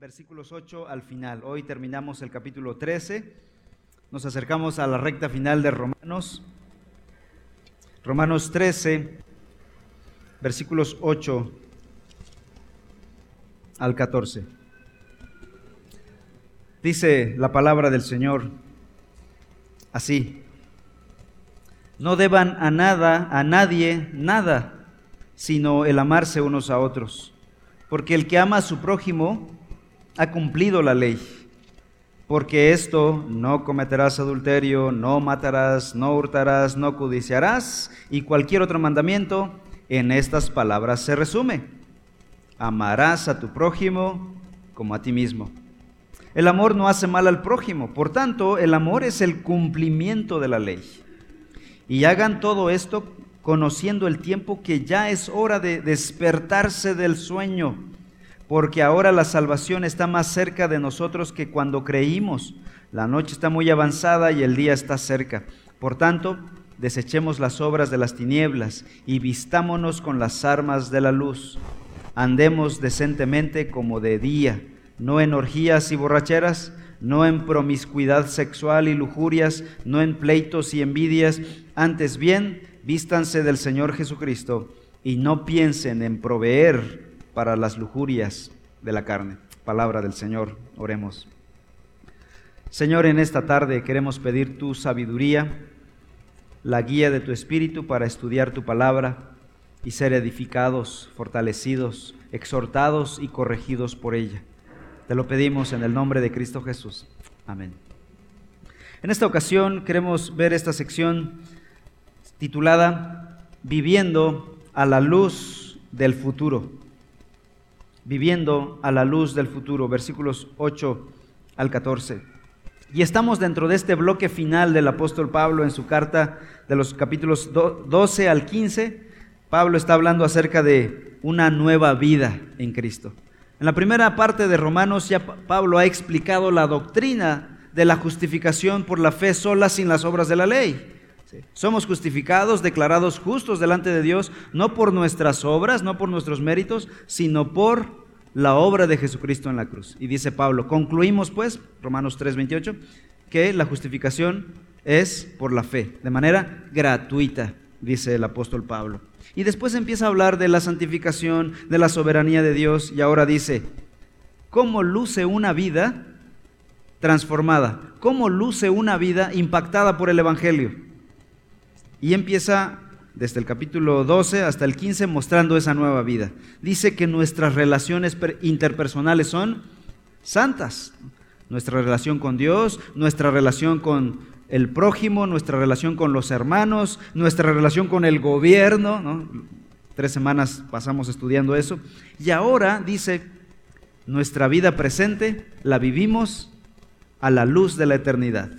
versículos 8 al final. Hoy terminamos el capítulo 13. Nos acercamos a la recta final de Romanos. Romanos 13, versículos 8 al 14. Dice la palabra del Señor así. No deban a nada, a nadie, nada, sino el amarse unos a otros. Porque el que ama a su prójimo ha cumplido la ley. Porque esto, no cometerás adulterio, no matarás, no hurtarás, no codiciarás, y cualquier otro mandamiento, en estas palabras se resume. Amarás a tu prójimo como a ti mismo. El amor no hace mal al prójimo, por tanto, el amor es el cumplimiento de la ley. Y hagan todo esto conociendo el tiempo que ya es hora de despertarse del sueño porque ahora la salvación está más cerca de nosotros que cuando creímos. La noche está muy avanzada y el día está cerca. Por tanto, desechemos las obras de las tinieblas y vistámonos con las armas de la luz. Andemos decentemente como de día, no en orgías y borracheras, no en promiscuidad sexual y lujurias, no en pleitos y envidias, antes bien, vístanse del Señor Jesucristo y no piensen en proveer para las lujurias de la carne. Palabra del Señor, oremos. Señor, en esta tarde queremos pedir tu sabiduría, la guía de tu Espíritu para estudiar tu palabra y ser edificados, fortalecidos, exhortados y corregidos por ella. Te lo pedimos en el nombre de Cristo Jesús. Amén. En esta ocasión queremos ver esta sección titulada Viviendo a la luz del futuro viviendo a la luz del futuro, versículos 8 al 14. Y estamos dentro de este bloque final del apóstol Pablo en su carta de los capítulos 12 al 15. Pablo está hablando acerca de una nueva vida en Cristo. En la primera parte de Romanos ya Pablo ha explicado la doctrina de la justificación por la fe sola sin las obras de la ley. Somos justificados, declarados justos delante de Dios, no por nuestras obras, no por nuestros méritos, sino por la obra de Jesucristo en la cruz. Y dice Pablo, concluimos pues, Romanos 3:28, que la justificación es por la fe, de manera gratuita, dice el apóstol Pablo. Y después empieza a hablar de la santificación, de la soberanía de Dios, y ahora dice, ¿cómo luce una vida transformada? ¿Cómo luce una vida impactada por el Evangelio? Y empieza desde el capítulo 12 hasta el 15 mostrando esa nueva vida. Dice que nuestras relaciones interpersonales son santas. Nuestra relación con Dios, nuestra relación con el prójimo, nuestra relación con los hermanos, nuestra relación con el gobierno. Tres semanas pasamos estudiando eso. Y ahora dice, nuestra vida presente la vivimos a la luz de la eternidad.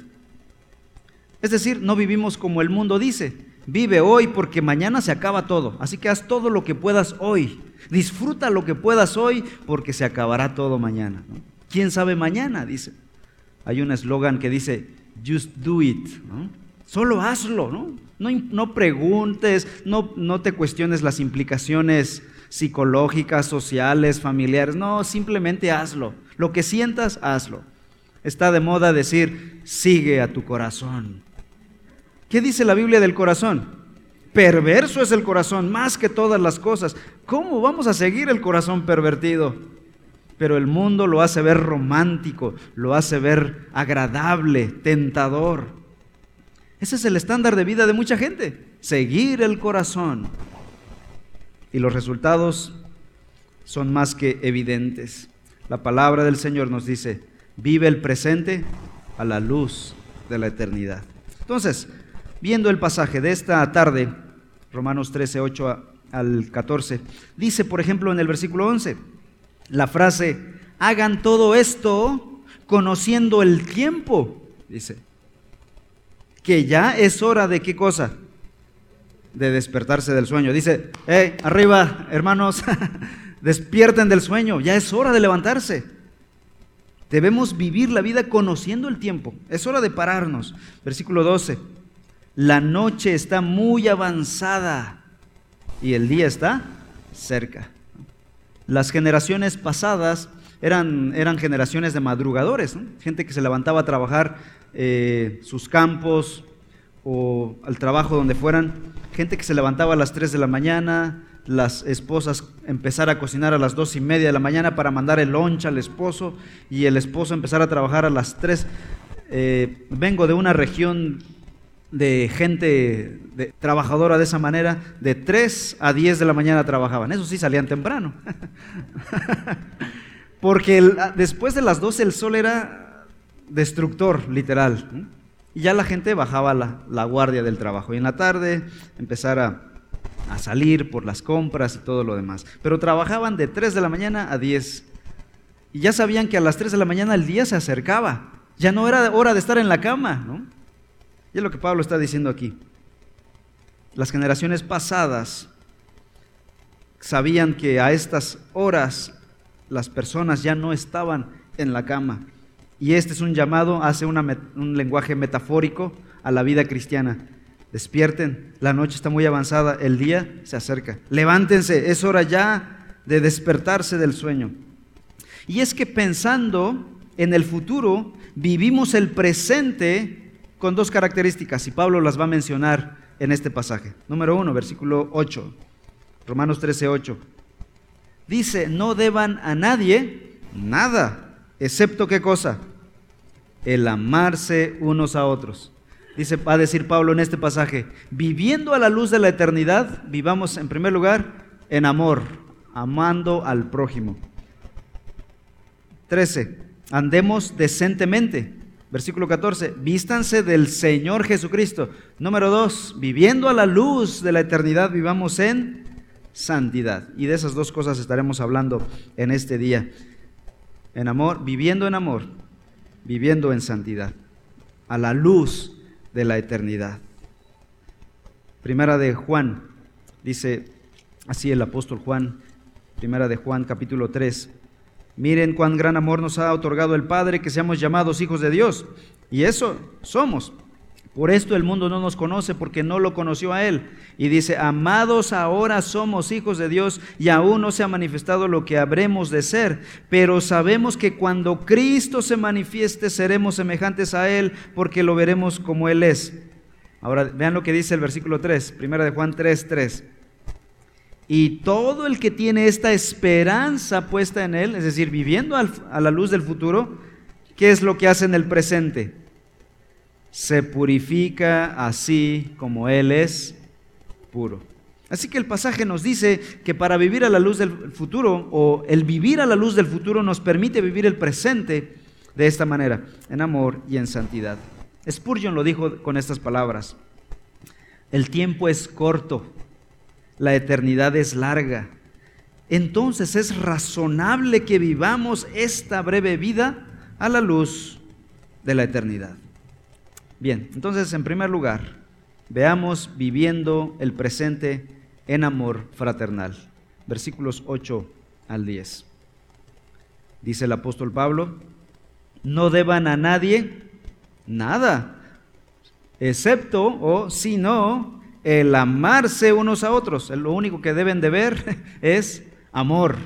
Es decir, no vivimos como el mundo dice. Vive hoy porque mañana se acaba todo. Así que haz todo lo que puedas hoy. Disfruta lo que puedas hoy porque se acabará todo mañana. ¿Quién sabe mañana? Dice. Hay un eslogan que dice, just do it. Solo hazlo. ¿no? No, preguntes, no, no te cuestiones las implicaciones psicológicas, sociales, familiares. No, simplemente hazlo. Lo que sientas, hazlo. Está de moda decir, sigue a tu corazón. ¿Qué dice la Biblia del corazón? Perverso es el corazón más que todas las cosas. ¿Cómo vamos a seguir el corazón pervertido? Pero el mundo lo hace ver romántico, lo hace ver agradable, tentador. Ese es el estándar de vida de mucha gente, seguir el corazón. Y los resultados son más que evidentes. La palabra del Señor nos dice, vive el presente a la luz de la eternidad. Entonces, viendo el pasaje de esta tarde, Romanos 13, 8 al 14, dice, por ejemplo, en el versículo 11, la frase, hagan todo esto conociendo el tiempo, dice, que ya es hora de qué cosa? De despertarse del sueño. Dice, hey, arriba, hermanos, despierten del sueño, ya es hora de levantarse. Debemos vivir la vida conociendo el tiempo. Es hora de pararnos. Versículo 12 la noche está muy avanzada y el día está cerca. Las generaciones pasadas eran, eran generaciones de madrugadores, gente que se levantaba a trabajar eh, sus campos o al trabajo donde fueran, gente que se levantaba a las 3 de la mañana, las esposas empezar a cocinar a las dos y media de la mañana para mandar el lunch al esposo y el esposo empezar a trabajar a las 3. Eh, vengo de una región de gente de, trabajadora de esa manera, de 3 a 10 de la mañana trabajaban. Eso sí, salían temprano. Porque después de las 12 el sol era destructor, literal. Y ya la gente bajaba la, la guardia del trabajo. Y en la tarde empezar a a salir por las compras y todo lo demás. Pero trabajaban de 3 de la mañana a 10. Y ya sabían que a las 3 de la mañana el día se acercaba. Ya no era hora de estar en la cama, ¿no? Y es lo que Pablo está diciendo aquí. Las generaciones pasadas sabían que a estas horas las personas ya no estaban en la cama. Y este es un llamado, hace un lenguaje metafórico a la vida cristiana. Despierten, la noche está muy avanzada, el día se acerca. Levántense, es hora ya de despertarse del sueño. Y es que pensando en el futuro, vivimos el presente con dos características, y Pablo las va a mencionar en este pasaje. Número uno, versículo 8, Romanos 13, 8. Dice, no deban a nadie nada, excepto qué cosa? El amarse unos a otros. Dice, va a decir Pablo en este pasaje, viviendo a la luz de la eternidad, vivamos en primer lugar en amor, amando al prójimo. 13. Andemos decentemente. Versículo 14. Vístanse del Señor Jesucristo. Número 2. Viviendo a la luz de la eternidad, vivamos en santidad. Y de esas dos cosas estaremos hablando en este día. En amor, viviendo en amor, viviendo en santidad. A la luz de la eternidad. Primera de Juan, dice así el apóstol Juan, primera de Juan capítulo 3. Miren cuán gran amor nos ha otorgado el Padre que seamos llamados hijos de Dios. Y eso somos. Por esto el mundo no nos conoce porque no lo conoció a Él. Y dice, amados, ahora somos hijos de Dios y aún no se ha manifestado lo que habremos de ser. Pero sabemos que cuando Cristo se manifieste seremos semejantes a Él porque lo veremos como Él es. Ahora vean lo que dice el versículo 3, primera de Juan 3, 3. Y todo el que tiene esta esperanza puesta en Él, es decir, viviendo a la luz del futuro, ¿qué es lo que hace en el presente? se purifica así como Él es puro. Así que el pasaje nos dice que para vivir a la luz del futuro, o el vivir a la luz del futuro nos permite vivir el presente de esta manera, en amor y en santidad. Spurgeon lo dijo con estas palabras. El tiempo es corto, la eternidad es larga. Entonces es razonable que vivamos esta breve vida a la luz de la eternidad. Bien, entonces en primer lugar, veamos viviendo el presente en amor fraternal. Versículos 8 al 10. Dice el apóstol Pablo, no deban a nadie nada, excepto o si no, el amarse unos a otros. Lo único que deben de ver es amor.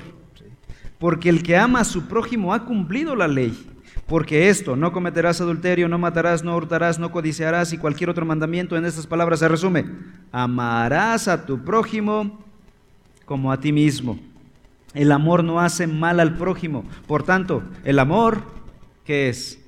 Porque el que ama a su prójimo ha cumplido la ley. Porque esto, no cometerás adulterio, no matarás, no hurtarás, no codiciarás y cualquier otro mandamiento en estas palabras se resume. Amarás a tu prójimo como a ti mismo. El amor no hace mal al prójimo. Por tanto, el amor, ¿qué es?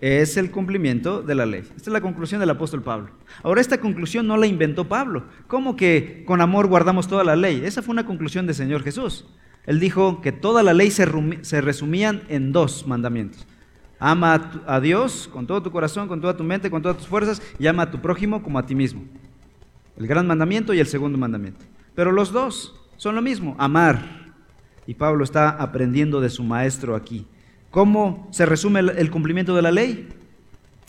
Es el cumplimiento de la ley. Esta es la conclusión del apóstol Pablo. Ahora, esta conclusión no la inventó Pablo. ¿Cómo que con amor guardamos toda la ley? Esa fue una conclusión del Señor Jesús. Él dijo que toda la ley se, resumían en dos mandamientos. Ama a Dios con todo tu corazón, con toda tu mente, con todas tus fuerzas y ama a tu prójimo como a ti mismo. El gran mandamiento y el segundo mandamiento. Pero los dos son lo mismo, amar. Y Pablo está aprendiendo de su maestro aquí. ¿Cómo se resume el cumplimiento de la ley?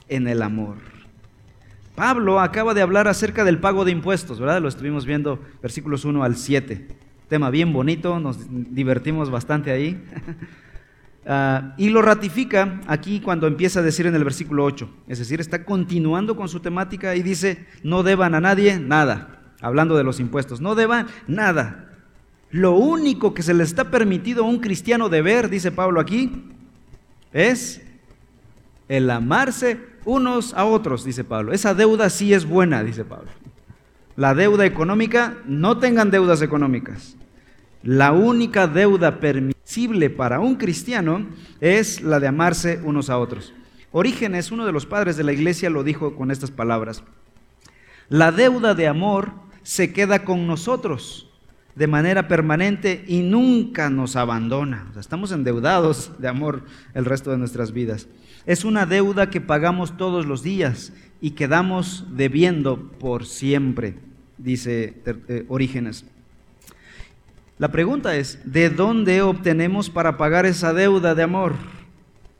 En el amor. Pablo acaba de hablar acerca del pago de impuestos, ¿verdad? Lo estuvimos viendo versículos 1 al 7 tema bien bonito, nos divertimos bastante ahí. Ah, y lo ratifica aquí cuando empieza a decir en el versículo 8, es decir, está continuando con su temática y dice, no deban a nadie nada, hablando de los impuestos, no deban nada. Lo único que se le está permitido a un cristiano de ver, dice Pablo aquí, es el amarse unos a otros, dice Pablo. Esa deuda sí es buena, dice Pablo. La deuda económica, no tengan deudas económicas. La única deuda permisible para un cristiano es la de amarse unos a otros. Orígenes, uno de los padres de la iglesia, lo dijo con estas palabras. La deuda de amor se queda con nosotros de manera permanente y nunca nos abandona. estamos endeudados de amor el resto de nuestras vidas. Es una deuda que pagamos todos los días y quedamos debiendo por siempre, dice eh, Orígenes. La pregunta es, ¿de dónde obtenemos para pagar esa deuda de amor?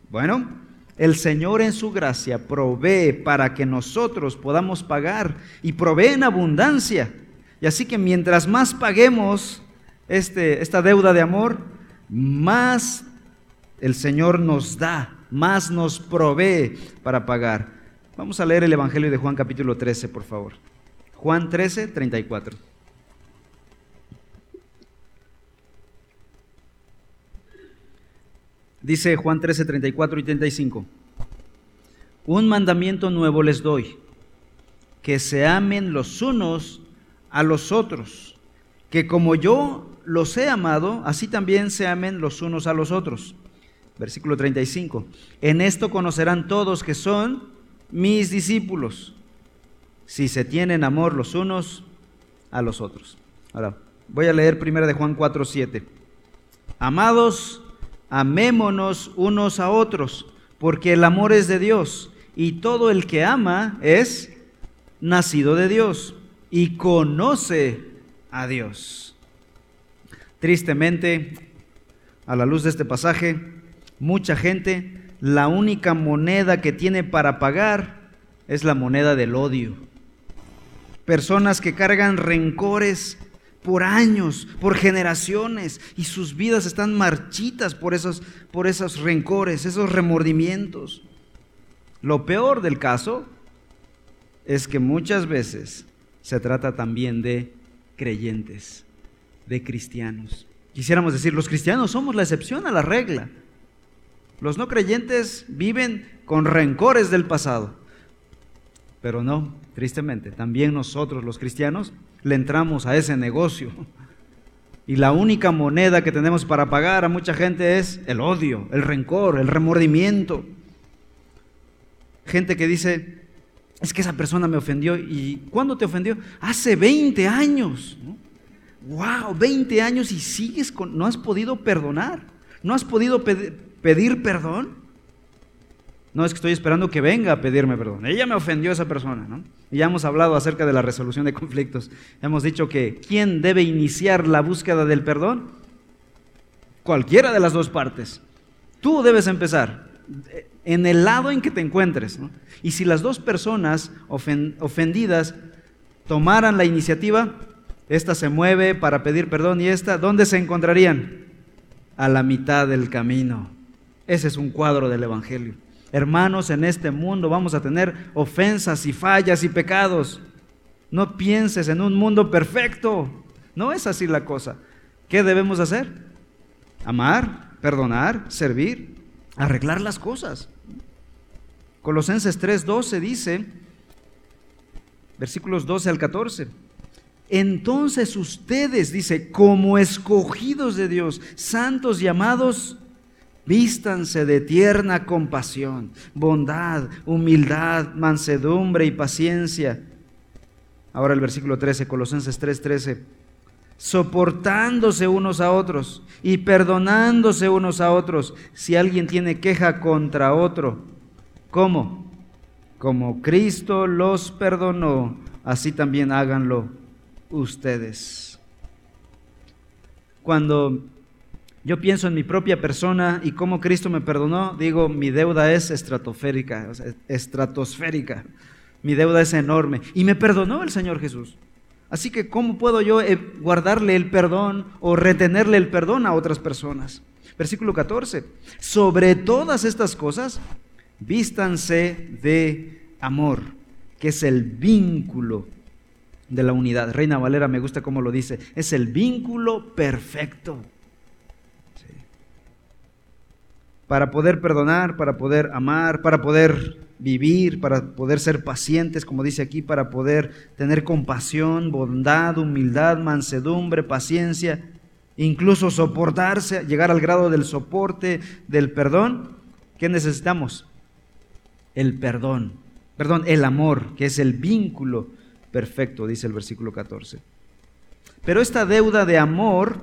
Bueno, el Señor en su gracia provee para que nosotros podamos pagar y provee en abundancia. Y así que mientras más paguemos este, esta deuda de amor, más el Señor nos da, más nos provee para pagar. Vamos a leer el Evangelio de Juan capítulo 13, por favor. Juan 13, 34. Dice Juan 13, 34 y 35. Un mandamiento nuevo les doy, que se amen los unos a los otros, que como yo los he amado, así también se amen los unos a los otros. Versículo 35. En esto conocerán todos que son mis discípulos, si se tienen amor los unos a los otros. Ahora, voy a leer primero de Juan 4, 7. Amados, amémonos unos a otros, porque el amor es de Dios, y todo el que ama es nacido de Dios y conoce a Dios. Tristemente, a la luz de este pasaje, mucha gente, la única moneda que tiene para pagar es la moneda del odio. Personas que cargan rencores por años, por generaciones, y sus vidas están marchitas por esos, por esos rencores, esos remordimientos. Lo peor del caso es que muchas veces se trata también de creyentes, de cristianos. Quisiéramos decir, los cristianos somos la excepción a la regla. Los no creyentes viven con rencores del pasado. Pero no, tristemente, también nosotros los cristianos le entramos a ese negocio. Y la única moneda que tenemos para pagar a mucha gente es el odio, el rencor, el remordimiento. Gente que dice, es que esa persona me ofendió. ¿Y cuándo te ofendió? Hace 20 años. ¡Wow! 20 años y sigues con... No has podido perdonar. No has podido pedir perdón. No es que estoy esperando que venga a pedirme perdón. Ella me ofendió a esa persona. ¿no? Y ya hemos hablado acerca de la resolución de conflictos. Hemos dicho que ¿quién debe iniciar la búsqueda del perdón? Cualquiera de las dos partes. Tú debes empezar en el lado en que te encuentres. Y si las dos personas ofendidas tomaran la iniciativa, esta se mueve para pedir perdón y esta, ¿dónde se encontrarían? A la mitad del camino. Ese es un cuadro del Evangelio. Hermanos, en este mundo vamos a tener ofensas y fallas y pecados. No pienses en un mundo perfecto. No es así la cosa. ¿Qué debemos hacer? Amar, perdonar, servir, arreglar las cosas. Colosenses 3:12 dice, versículos 12 al 14. Entonces ustedes, dice, como escogidos de Dios, santos llamados, vístanse de tierna compasión, bondad, humildad, mansedumbre y paciencia. Ahora el versículo 13, Colosenses 3:13 soportándose unos a otros y perdonándose unos a otros si alguien tiene queja contra otro. ¿Cómo? Como Cristo los perdonó, así también háganlo ustedes. Cuando yo pienso en mi propia persona y cómo Cristo me perdonó, digo, mi deuda es estratosférica, estratosférica. Mi deuda es enorme. Y me perdonó el Señor Jesús. Así que, ¿cómo puedo yo eh, guardarle el perdón o retenerle el perdón a otras personas? Versículo 14. Sobre todas estas cosas, vístanse de amor, que es el vínculo de la unidad. Reina Valera me gusta cómo lo dice, es el vínculo perfecto. Para poder perdonar, para poder amar, para poder vivir, para poder ser pacientes, como dice aquí, para poder tener compasión, bondad, humildad, mansedumbre, paciencia, incluso soportarse, llegar al grado del soporte, del perdón. ¿Qué necesitamos? El perdón, perdón, el amor, que es el vínculo perfecto, dice el versículo 14. Pero esta deuda de amor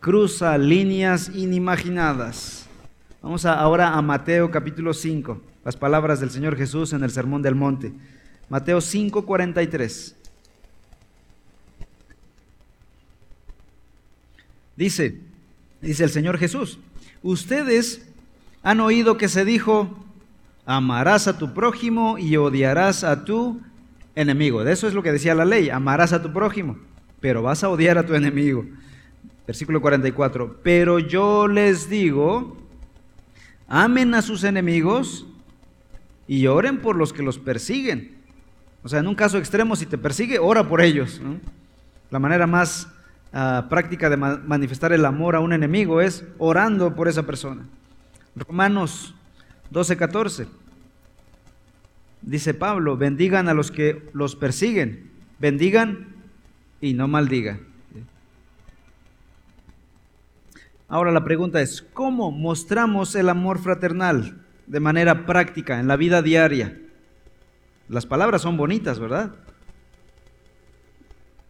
cruza líneas inimaginadas. Vamos ahora a Mateo capítulo 5, las palabras del Señor Jesús en el Sermón del Monte. Mateo 5, 43. Dice, dice el Señor Jesús, ustedes han oído que se dijo, amarás a tu prójimo y odiarás a tu enemigo. De eso es lo que decía la ley, amarás a tu prójimo, pero vas a odiar a tu enemigo. Versículo 44, pero yo les digo, amen a sus enemigos y oren por los que los persiguen. O sea, en un caso extremo, si te persigue, ora por ellos. La manera más ah, práctica de manifestar el amor a un enemigo es orando por esa persona. Romanos 12, 14. Dice Pablo, bendigan a los que los persiguen, bendigan y no maldigan. Ahora la pregunta es, ¿cómo mostramos el amor fraternal de manera práctica en la vida diaria? Las palabras son bonitas, ¿verdad?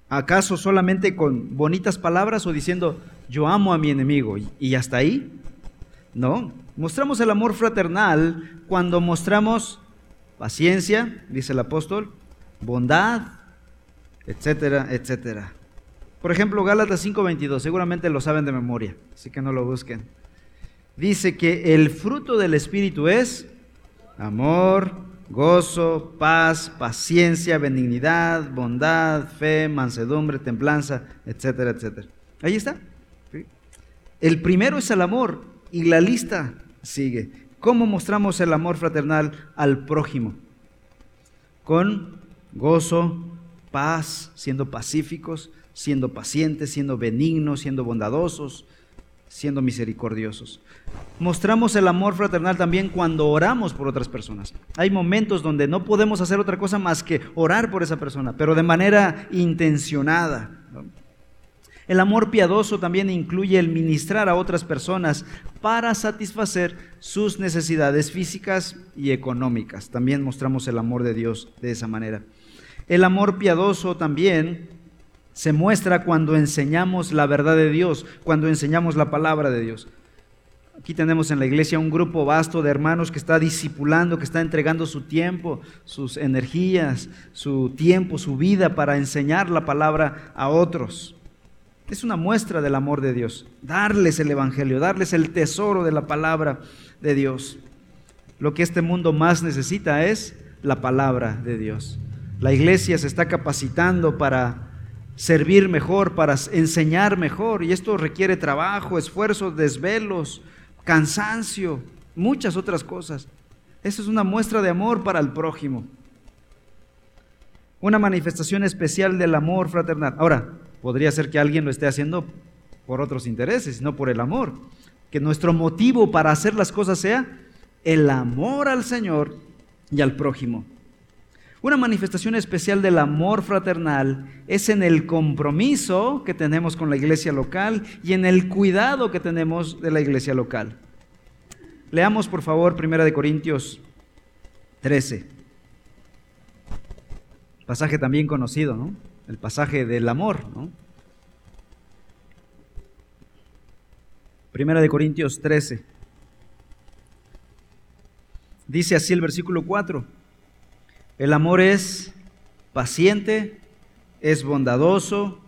¿Acaso solamente con bonitas palabras o diciendo yo amo a mi enemigo y hasta ahí? No, mostramos el amor fraternal cuando mostramos paciencia, dice el apóstol, bondad, etcétera, etcétera. Por ejemplo, Gálatas 5:22, seguramente lo saben de memoria, así que no lo busquen. Dice que el fruto del Espíritu es amor, gozo, paz, paciencia, benignidad, bondad, fe, mansedumbre, templanza, etcétera, etcétera. Ahí está. El primero es el amor y la lista sigue. ¿Cómo mostramos el amor fraternal al prójimo? Con gozo, paz, siendo pacíficos, siendo pacientes, siendo benignos, siendo bondadosos, siendo misericordiosos. Mostramos el amor fraternal también cuando oramos por otras personas. Hay momentos donde no podemos hacer otra cosa más que orar por esa persona, pero de manera intencionada. El amor piadoso también incluye el ministrar a otras personas para satisfacer sus necesidades físicas y económicas. También mostramos el amor de Dios de esa manera. El amor piadoso también se muestra cuando enseñamos la verdad de Dios, cuando enseñamos la palabra de Dios. Aquí tenemos en la iglesia un grupo vasto de hermanos que está discipulando, que está entregando su tiempo, sus energías, su tiempo, su vida para enseñar la palabra a otros. Es una muestra del amor de Dios. Darles el Evangelio, darles el tesoro de la palabra de Dios. Lo que este mundo más necesita es la palabra de Dios. La iglesia se está capacitando para servir mejor, para enseñar mejor, y esto requiere trabajo, esfuerzo, desvelos, cansancio, muchas otras cosas. Eso es una muestra de amor para el prójimo. Una manifestación especial del amor fraternal. Ahora, Podría ser que alguien lo esté haciendo por otros intereses, no por el amor. Que nuestro motivo para hacer las cosas sea el amor al Señor y al prójimo. Una manifestación especial del amor fraternal es en el compromiso que tenemos con la iglesia local y en el cuidado que tenemos de la iglesia local. Leamos por favor 1 Corintios 13. Pasaje también conocido, ¿no? El pasaje del amor, ¿no? Primera de Corintios 13. Dice así el versículo 4. El amor es paciente, es bondadoso,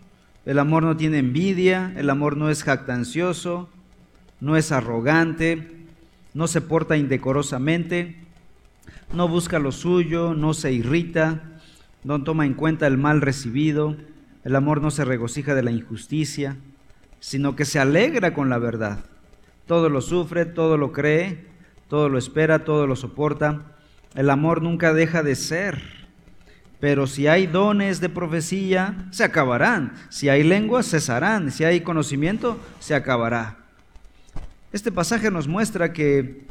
el amor no tiene envidia, el amor no es jactancioso, no es arrogante, no se porta indecorosamente, no busca lo suyo, no se irrita no toma en cuenta el mal recibido, el amor no se regocija de la injusticia, sino que se alegra con la verdad. Todo lo sufre, todo lo cree, todo lo espera, todo lo soporta. El amor nunca deja de ser, Pero si hay dones de profecía, se acabarán. Si hay lenguas, cesarán. Si hay conocimiento, se acabará. Este pasaje nos muestra que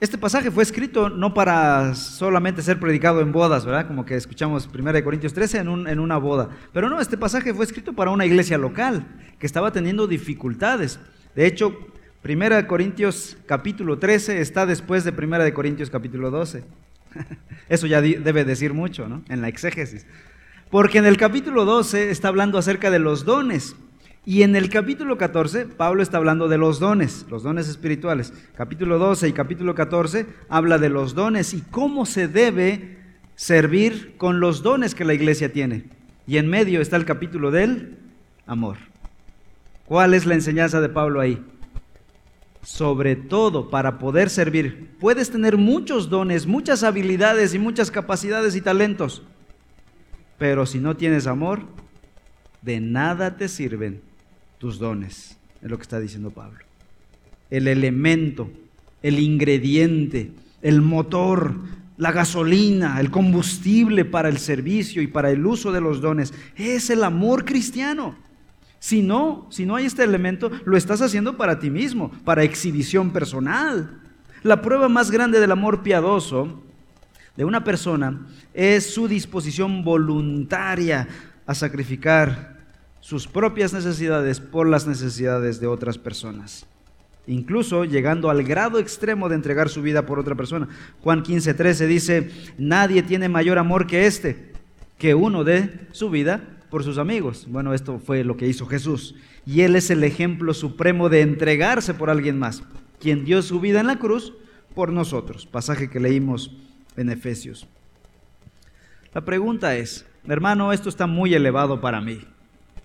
este pasaje fue escrito no para solamente ser predicado en bodas, ¿verdad? Como que escuchamos 1 Corintios 13 en, una boda. Pero no, este pasaje fue escrito para una iglesia local que estaba teniendo dificultades. De hecho, 1 Corintios capítulo 13 está después de 1 Corintios capítulo 12. Eso ya debe decir mucho, ¿no? En la exégesis. Porque en el capítulo 12 está hablando acerca de los dones. Y en el capítulo 14, Pablo está hablando de los dones, los dones espirituales. Capítulo 12 y capítulo 14 habla de los dones y cómo se debe servir con los dones que la iglesia tiene. Y en medio está el capítulo del amor. ¿Cuál es la enseñanza de Pablo ahí? sobre todo para poder servir. Puedes tener muchos dones, muchas habilidades y muchas capacidades y talentos, pero si no tienes amor, de nada te sirven tus dones, es lo que está diciendo Pablo. El elemento, el ingrediente, el motor, la gasolina, el combustible para el servicio y para el uso de los dones, es el amor cristiano. Si no, si no hay este elemento, lo estás haciendo para ti mismo, para exhibición personal. La prueba más grande del amor piadoso de una persona es su disposición voluntaria a sacrificar sus propias necesidades por las necesidades de otras personas. Incluso llegando al grado extremo de entregar su vida por otra persona. Juan 15, 13 dice, nadie tiene mayor amor que este, que uno dé su vida por sus amigos. Bueno, esto fue lo que hizo Jesús. Y Él es el ejemplo supremo de entregarse por alguien más, quien dio su vida en la cruz por nosotros. Pasaje que leímos en Efesios. La pregunta es, hermano, esto está muy elevado para mí.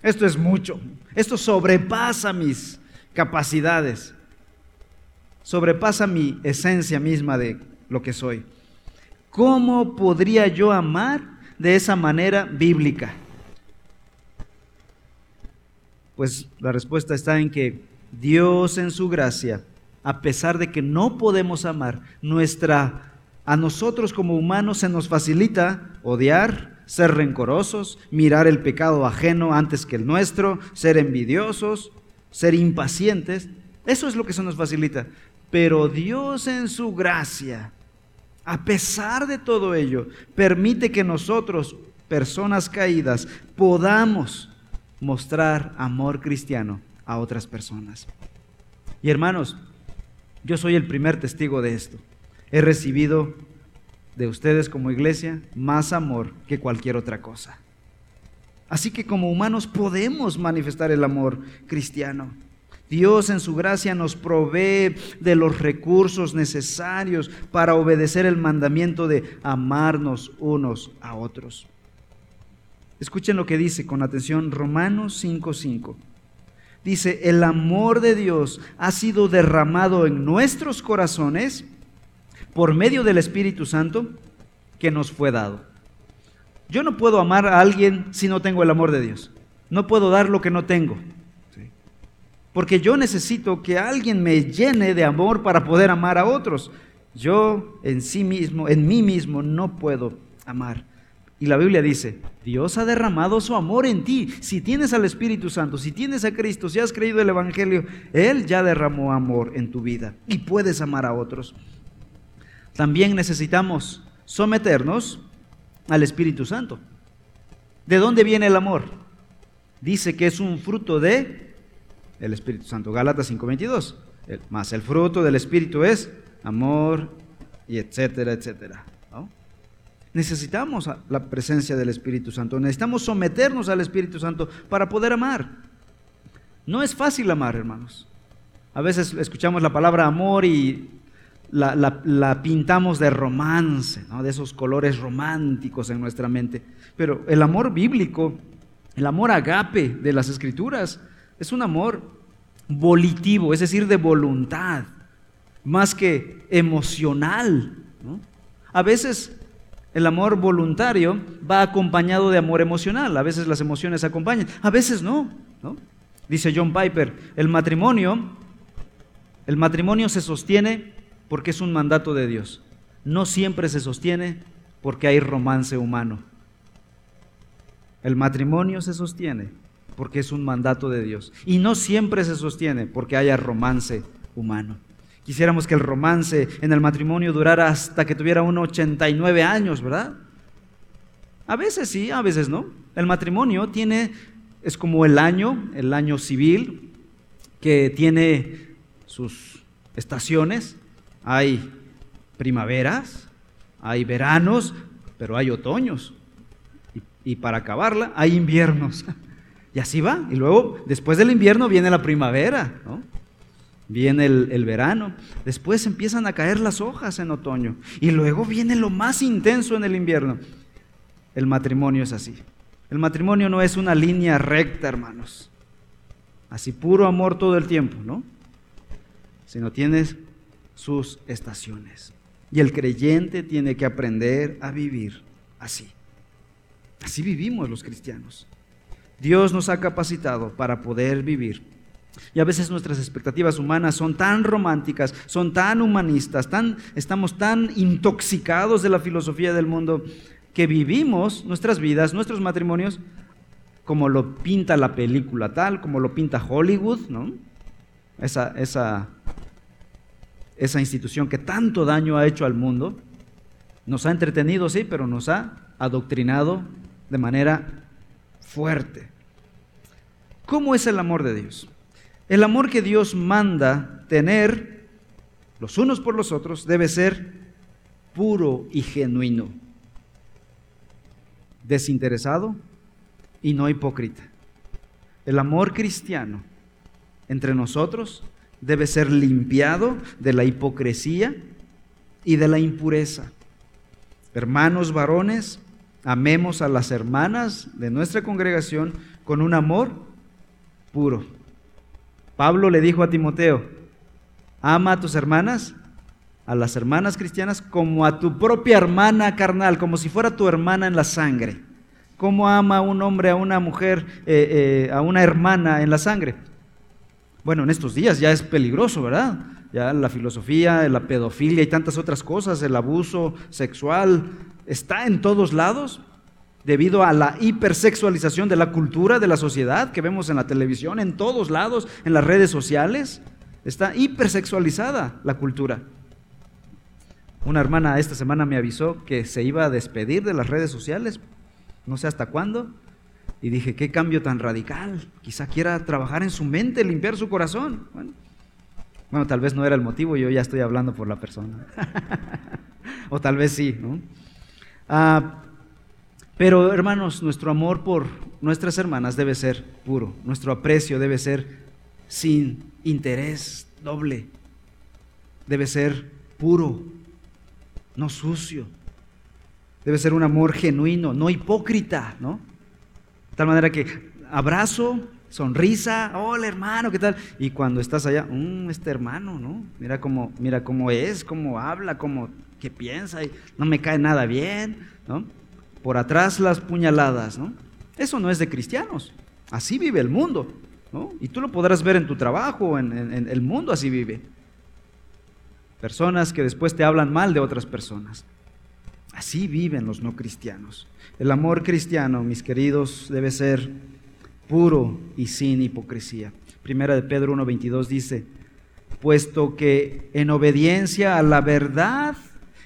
Esto es mucho. Esto sobrepasa mis capacidades. Sobrepasa mi esencia misma de lo que soy. ¿Cómo podría yo amar de esa manera bíblica? Pues la respuesta está en que Dios en su gracia, a pesar de que no podemos amar, nuestra a nosotros como humanos se nos facilita odiar, ser rencorosos, mirar el pecado ajeno antes que el nuestro, ser envidiosos, ser impacientes. Eso es lo que se nos facilita. Pero Dios en su gracia, a pesar de todo ello, permite que nosotros, personas caídas, podamos mostrar amor cristiano a otras personas. Y hermanos, yo soy el primer testigo de esto. He recibido de ustedes como iglesia más amor que cualquier otra cosa. Así que como humanos podemos manifestar el amor cristiano. Dios en su gracia nos provee de los recursos necesarios para obedecer el mandamiento de amarnos unos a otros. Escuchen lo que dice con atención Romanos 5:5. Dice, el amor de Dios ha sido derramado en nuestros corazones por medio del Espíritu Santo que nos fue dado. Yo no puedo amar a alguien si no tengo el amor de Dios. No puedo dar lo que no tengo. Porque yo necesito que alguien me llene de amor para poder amar a otros. Yo en sí mismo, en mí mismo, no puedo amar. Y la Biblia dice, Dios ha derramado su amor en ti. Si tienes al Espíritu Santo, si tienes a Cristo, si has creído el Evangelio, Él ya derramó amor en tu vida y puedes amar a otros. También necesitamos someternos al Espíritu Santo. ¿De dónde viene el amor? Dice que es un fruto de el Espíritu Santo. Gálatas 5:22. Más el fruto del Espíritu es amor y etcétera, etcétera. Necesitamos la presencia del Espíritu Santo, necesitamos someternos al Espíritu Santo para poder amar. No es fácil amar, hermanos. A veces escuchamos la palabra amor y la, pintamos de romance, de esos colores románticos en nuestra mente. Pero el amor bíblico, el amor agape de las escrituras, es un amor volitivo, es decir, de voluntad, más que emocional. A veces el amor voluntario va acompañado de amor emocional. A veces las emociones acompañan, a veces no. Dice John Piper, el matrimonio, el matrimonio se sostiene porque es un mandato de Dios. No siempre se sostiene porque hay romance humano. El matrimonio se sostiene porque es un mandato de Dios. Y no siempre se sostiene porque haya romance humano. Quisiéramos que el romance en el matrimonio durara hasta que tuviera uno 89 años, ¿verdad? A veces sí, a veces no. El matrimonio tiene, es como el año, el año civil, que tiene sus estaciones. Hay primaveras, hay veranos, pero hay otoños. Y, para acabarla, hay inviernos. Y así va. Y luego, después del invierno, viene la primavera. Viene el, el, verano, después empiezan a caer las hojas en otoño y luego viene lo más intenso en el invierno. El matrimonio es así. El matrimonio no es una línea recta, hermanos. Así puro amor todo el tiempo, ¿no? Sino tienes sus estaciones. Y el creyente tiene que aprender a vivir así. Así vivimos los cristianos. Dios nos ha capacitado para poder vivir. Y a veces nuestras expectativas humanas son tan románticas, son tan humanistas, tan, estamos tan intoxicados de la filosofía del mundo que vivimos nuestras vidas, nuestros matrimonios, como lo pinta la película tal, como lo pinta Hollywood, ¿no? Esa, esa, esa institución que tanto daño ha hecho al mundo, nos ha entretenido, sí, pero nos ha adoctrinado de manera fuerte. ¿Cómo es el amor de Dios? El amor que Dios manda tener los unos por los otros debe ser puro y genuino, desinteresado y no hipócrita. El amor cristiano entre nosotros debe ser limpiado de la hipocresía y de la impureza. Hermanos varones, amemos a las hermanas de nuestra congregación con un amor puro. Pablo le dijo a Timoteo, ama a tus hermanas, a las hermanas cristianas, como a tu propia hermana carnal, como si fuera tu hermana en la sangre. ¿Cómo ama un hombre a una mujer, eh, eh, a una hermana en la sangre? Bueno, en estos días ya es peligroso, ¿verdad? Ya la filosofía, la pedofilia y tantas otras cosas, el abuso sexual, está en todos lados debido a la hipersexualización de la cultura, de la sociedad que vemos en la televisión, en todos lados, en las redes sociales. Está hipersexualizada la cultura. Una hermana esta semana me avisó que se iba a despedir de las redes sociales, no sé hasta cuándo, y dije, qué cambio tan radical, quizá quiera trabajar en su mente, limpiar su corazón. Bueno, bueno tal vez no era el motivo, yo ya estoy hablando por la persona. o tal vez sí, ¿no? Ah, pero hermanos, nuestro amor por nuestras hermanas debe ser puro, nuestro aprecio debe ser sin interés doble, debe ser puro, no sucio, debe ser un amor genuino, no hipócrita, ¿no? De tal manera que abrazo, sonrisa, hola hermano, ¿qué tal? Y cuando estás allá, mmm, este hermano, ¿no? Mira cómo, mira cómo es, cómo habla, cómo, qué piensa, y no me cae nada bien, ¿no? por atrás las puñaladas, ¿no? Eso no es de cristianos. Así vive el mundo, ¿no? Y tú lo podrás ver en tu trabajo, en, en el mundo así vive. Personas que después te hablan mal de otras personas. Así viven los no cristianos. El amor cristiano, mis queridos, debe ser puro y sin hipocresía. Primera de Pedro 1.22 dice, puesto que en obediencia a la verdad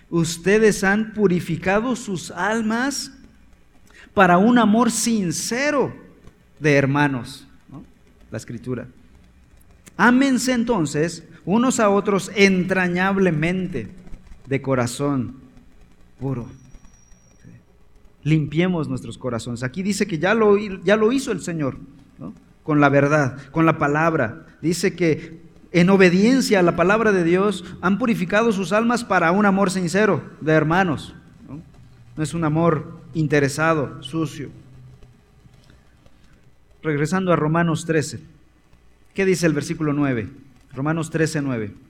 ustedes han purificado sus almas para un amor sincero de hermanos. La escritura. Ámense entonces unos a otros entrañablemente de corazón puro. Limpiemos nuestros corazones. Aquí dice que ya lo, ya lo hizo el Señor, con la verdad, con la palabra. Dice que en obediencia a la palabra de Dios, han purificado sus almas para un amor sincero de hermanos. No, es un amor interesado, sucio. Regresando a Romanos 13. ¿Qué dice el versículo 9? Romanos 13, 9.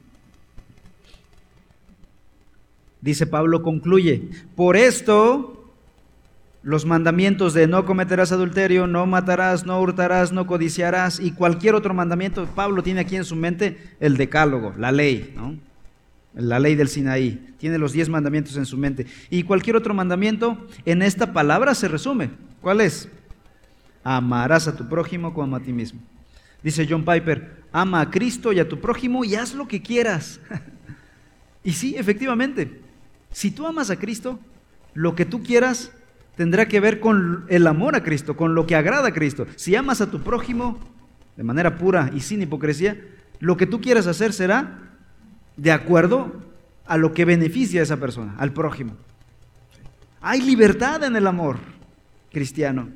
Dice Pablo, concluye, por esto los mandamientos de no cometerás adulterio, no matarás, no hurtarás, no codiciarás y cualquier otro mandamiento, Pablo tiene aquí en su mente el decálogo, la ley, ¿no? la ley del Sinaí, tiene los diez mandamientos en su mente. Y cualquier otro mandamiento en esta palabra se resume. ¿Cuál es? Amarás a tu prójimo como a ti mismo. Dice John Piper, ama a Cristo y a tu prójimo y haz lo que quieras. y sí, efectivamente, si tú amas a Cristo, lo que tú quieras tendrá que ver con el amor a Cristo, con lo que agrada a Cristo. Si amas a tu prójimo de manera pura y sin hipocresía, lo que tú quieras hacer será de acuerdo a lo que beneficia a esa persona, al prójimo. Hay libertad en el amor cristiano.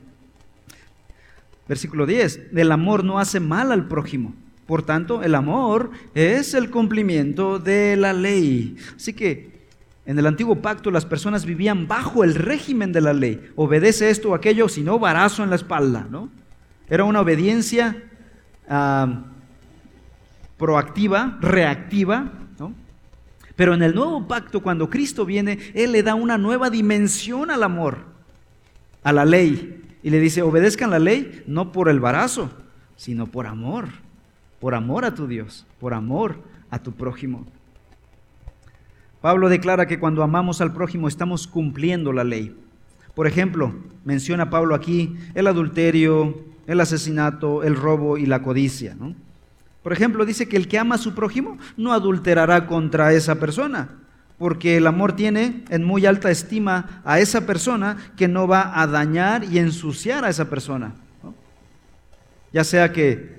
Versículo 10, el amor no hace mal al prójimo. Por tanto, el amor es el cumplimiento de la ley. Así que en el antiguo pacto las personas vivían bajo el régimen de la ley. Obedece esto o aquello, si no, barazo en la espalda. ¿no? Era una obediencia ah, proactiva, reactiva. ¿no? Pero en el nuevo pacto, cuando Cristo viene, Él le da una nueva dimensión al amor, a la ley. Y le dice, obedezcan la ley no por el barazo, sino por amor. Por amor a tu Dios, por amor a tu prójimo. Pablo declara que cuando amamos al prójimo estamos cumpliendo la ley. Por ejemplo, menciona Pablo aquí el adulterio, el asesinato, el robo y la codicia. Por ejemplo, dice que el que ama a su prójimo no adulterará contra esa persona, porque el amor tiene en muy alta estima a esa persona que no va a dañar y ensuciar a esa persona. Ya sea que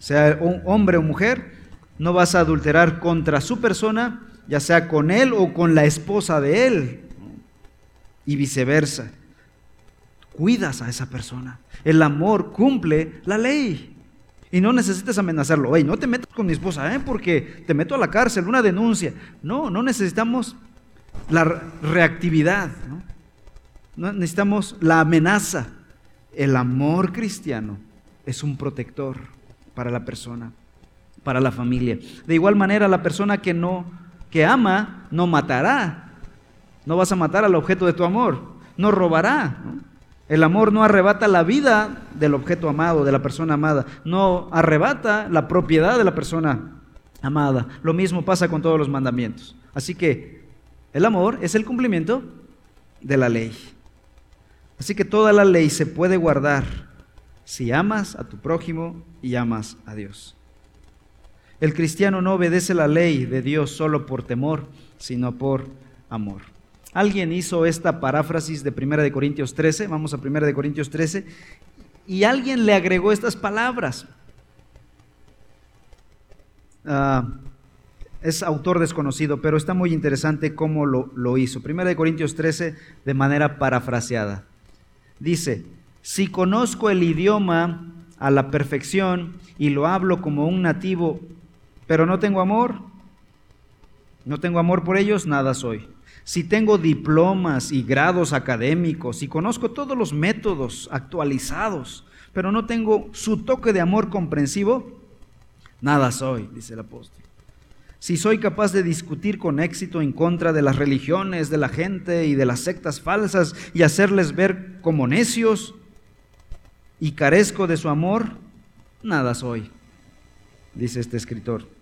sea un hombre o mujer, no vas a adulterar contra su persona ya sea con él o con la esposa de él, y viceversa. Cuidas a esa persona. El amor cumple la ley. Y no necesitas amenazarlo. Oye, no te metas con mi esposa, ¿eh? porque te meto a la cárcel, una denuncia. No, no necesitamos la reactividad. no necesitamos la amenaza. El amor cristiano es un protector para la persona, para la familia. De igual manera, la persona que no que ama no matará. No vas a matar al objeto de tu amor. No robará. El amor no arrebata la vida del objeto amado, de la persona amada. No arrebata la propiedad de la persona amada. Lo mismo pasa con todos los mandamientos. Así que el amor es el cumplimiento de la ley. Así que toda la ley se puede guardar si amas a tu prójimo y amas a Dios. El cristiano no obedece la ley de Dios solo por temor, sino por amor. Alguien hizo esta paráfrasis de 1 de Corintios 13, vamos a 1 de Corintios 13, y alguien le agregó estas palabras. Ah, es autor desconocido, pero está muy interesante cómo lo, lo hizo. 1 de Corintios 13 de manera parafraseada. Dice, si conozco el idioma a la perfección y lo hablo como un nativo pero no tengo amor, no tengo amor por ellos, nada soy. Si tengo diplomas y grados académicos y conozco todos los métodos actualizados, pero no tengo su toque de amor comprensivo, nada soy, dice el apóstol. Si soy capaz de discutir con éxito en contra de las religiones, de la gente y de las sectas falsas y hacerles ver como necios y carezco de su amor, nada soy, dice este escritor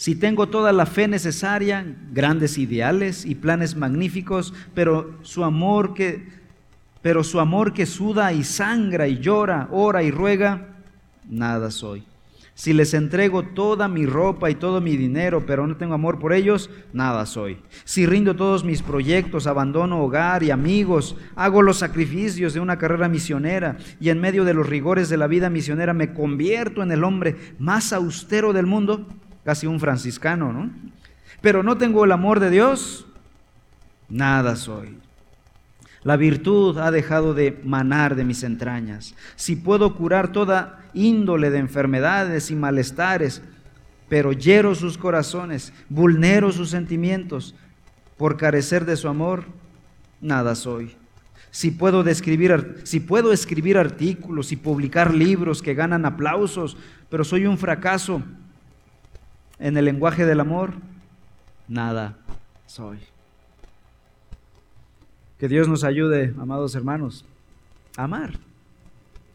si tengo toda la fe necesaria, grandes ideales y planes magníficos, pero su amor que pero su amor que suda y sangra y llora, ora y ruega, nada soy. Si les entrego toda mi ropa y todo mi dinero, pero no tengo amor por ellos, nada soy. Si rindo todos mis proyectos, abandono hogar y amigos, hago los sacrificios de una carrera misionera y en medio de los rigores de la vida misionera me convierto en el hombre más austero del mundo, casi un franciscano, ¿no? Pero no tengo el amor de Dios, nada soy. La virtud ha dejado de manar de mis entrañas. Si puedo curar toda índole de enfermedades y malestares, pero hiero sus corazones, vulnero sus sentimientos, por carecer de su amor, nada soy. Si puedo, describir, si puedo escribir artículos y publicar libros que ganan aplausos, pero soy un fracaso en el lenguaje del amor, nada soy. Que Dios nos ayude, amados hermanos, a amar.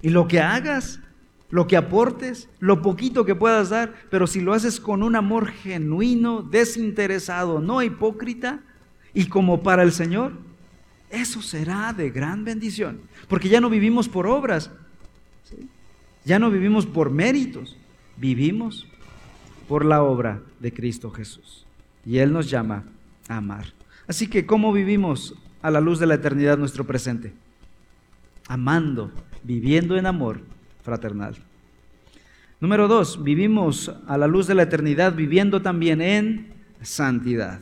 Y lo que hagas, lo que aportes, lo poquito que puedas dar, pero si lo haces con un amor genuino, desinteresado, no hipócrita, y como para el Señor, Eso será de gran bendición, porque ya no vivimos por obras, ya no vivimos por méritos, vivimos por la obra de Cristo Jesús. Y Él nos llama a amar. Así que, ¿cómo vivimos a la luz de la eternidad nuestro presente? Amando, viviendo en amor fraternal. Número dos, vivimos a la luz de la eternidad viviendo también en santidad.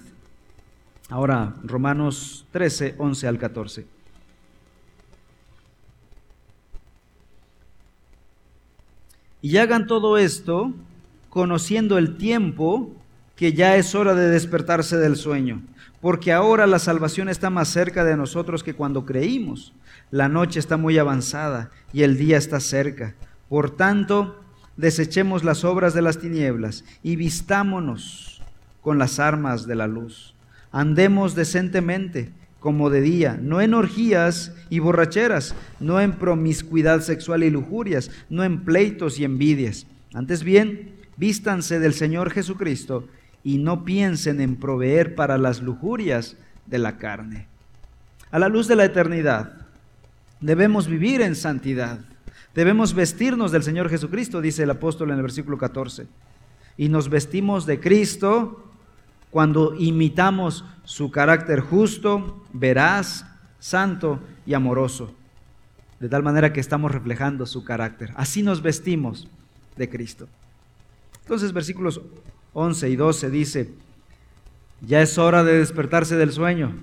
Ahora, Romanos 13, 11 al 14. Y hagan todo esto conociendo el tiempo que ya es hora de despertarse del sueño, porque ahora la salvación está más cerca de nosotros que cuando creímos. La noche está muy avanzada y el día está cerca. Por tanto, desechemos las obras de las tinieblas y vistámonos con las armas de la luz. Andemos decentemente como de día, no en orgías y borracheras, no en promiscuidad sexual y lujurias, no en pleitos y envidias. Antes bien, vístanse del Señor Jesucristo y no piensen en proveer para las lujurias de la carne. A la luz de la eternidad, debemos vivir en santidad. Debemos vestirnos del Señor Jesucristo, dice el apóstol en el versículo 14. Y nos vestimos de Cristo cuando imitamos su carácter justo, veraz, santo y amoroso. De tal manera que estamos reflejando su carácter. Así nos vestimos de Cristo. Entonces versículos 11 y 12 dice, ya es hora de despertarse del sueño.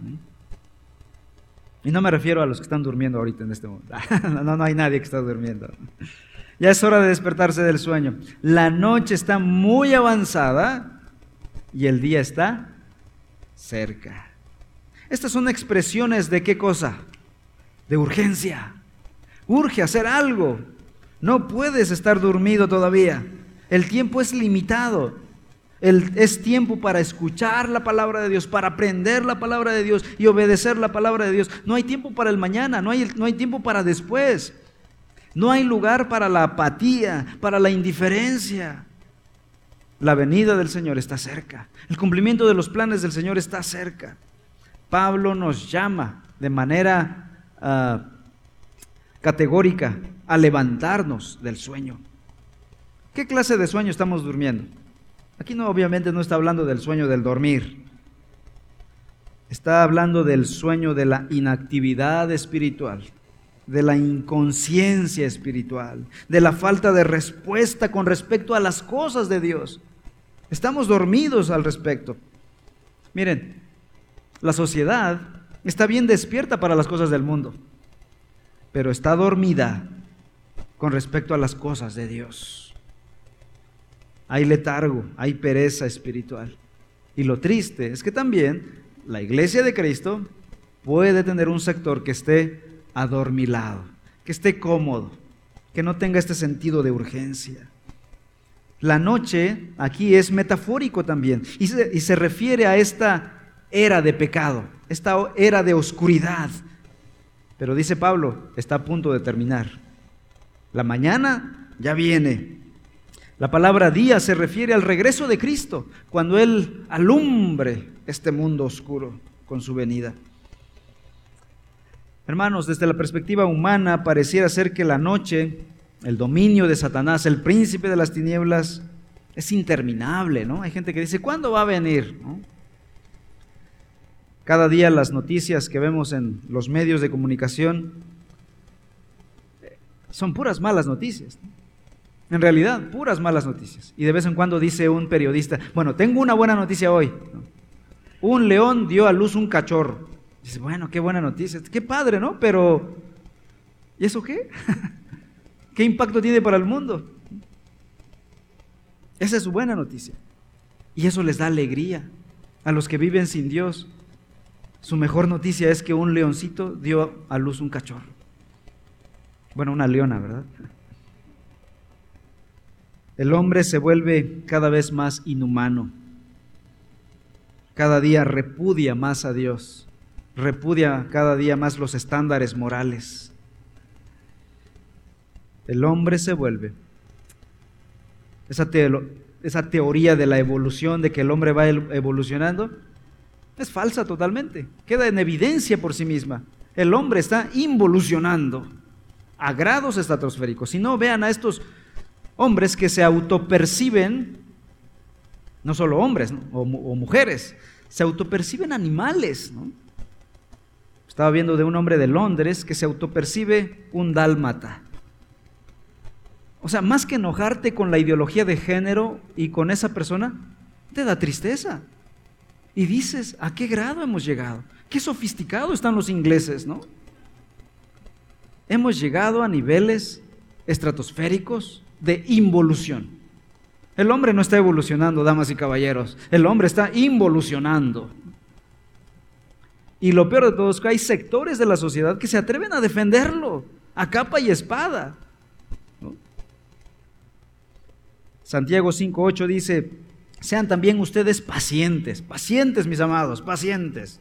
Y no me refiero a los que están durmiendo ahorita en este momento. No, no hay nadie que está durmiendo. Ya es hora de despertarse del sueño. La noche está muy avanzada y el día está cerca. Estas son expresiones de qué cosa? De urgencia. Urge hacer algo. No puedes estar dormido todavía. El tiempo es limitado. es tiempo para escuchar la palabra de Dios, para aprender la palabra de Dios y obedecer la palabra de Dios. No hay tiempo para el mañana, no hay, no hay tiempo para después. No hay lugar para la apatía, para la indiferencia. La venida del Señor está cerca. El cumplimiento de los planes del Señor está cerca. Pablo nos llama de manera ah, categórica a levantarnos del sueño. ¿Qué clase de sueño estamos durmiendo? Aquí no, obviamente no está hablando del sueño del dormir. Está hablando del sueño de la inactividad espiritual, de la inconsciencia espiritual, de la falta de respuesta con respecto a las cosas de Dios. Estamos dormidos al respecto. Miren, la sociedad está bien despierta para las cosas del mundo, pero está dormida con respecto a las cosas de Dios hay letargo, hay pereza espiritual. Y lo triste es que también la iglesia de Cristo puede tener un sector que esté adormilado, que esté cómodo, que no tenga este sentido de urgencia. La noche aquí es metafórico también y se, refiere a esta era de pecado, esta era de oscuridad. Pero dice Pablo, está a punto de terminar. La mañana ya viene, la palabra día se refiere al regreso de Cristo, cuando Él alumbre este mundo oscuro con su venida. Hermanos, desde la perspectiva humana pareciera ser que la noche, el dominio de Satanás, el príncipe de las tinieblas, es interminable, ¿no? Hay gente que dice, ¿cuándo va a venir? Cada día las noticias que vemos en los medios de comunicación son puras malas noticias. En realidad, puras malas noticias. Y de vez en cuando dice un periodista, bueno, tengo una buena noticia hoy. Un león dio a luz un cachorro. Dice, bueno, qué buena noticia. Qué padre, ¿no? Pero, ¿y eso qué? ¿Qué impacto tiene para el mundo? Esa es buena noticia. Y eso les da alegría a los que viven sin Dios. Su mejor noticia es que un leoncito dio a luz un cachorro. Bueno, una leona, ¿verdad? El hombre se vuelve cada vez más inhumano. Cada día repudia más a Dios. Repudia cada día más los estándares morales. El hombre se vuelve. Esa, esa teoría de la evolución, de que el hombre va evolucionando, Es falsa totalmente. Queda en evidencia por sí misma. El hombre está involucionando a grados estratosféricos. Si no, vean a estos hombres que se autoperciben, no solo hombres o, o, mujeres, se autoperciben animales. ¿no? Estaba viendo de un hombre de Londres que se autopercibe un dálmata. O sea, más que enojarte con la ideología de género y con esa persona, te da tristeza. Y dices, ¿a qué grado hemos llegado? Qué sofisticado están los ingleses, ¿no? Hemos llegado a niveles estratosféricos de involución. El hombre no está evolucionando, damas y caballeros. El hombre está involucionando. Y lo peor de todo es que hay sectores de la sociedad que se atreven a defenderlo a capa y espada. Santiago 5.8 dice, sean también ustedes pacientes, pacientes mis amados, pacientes.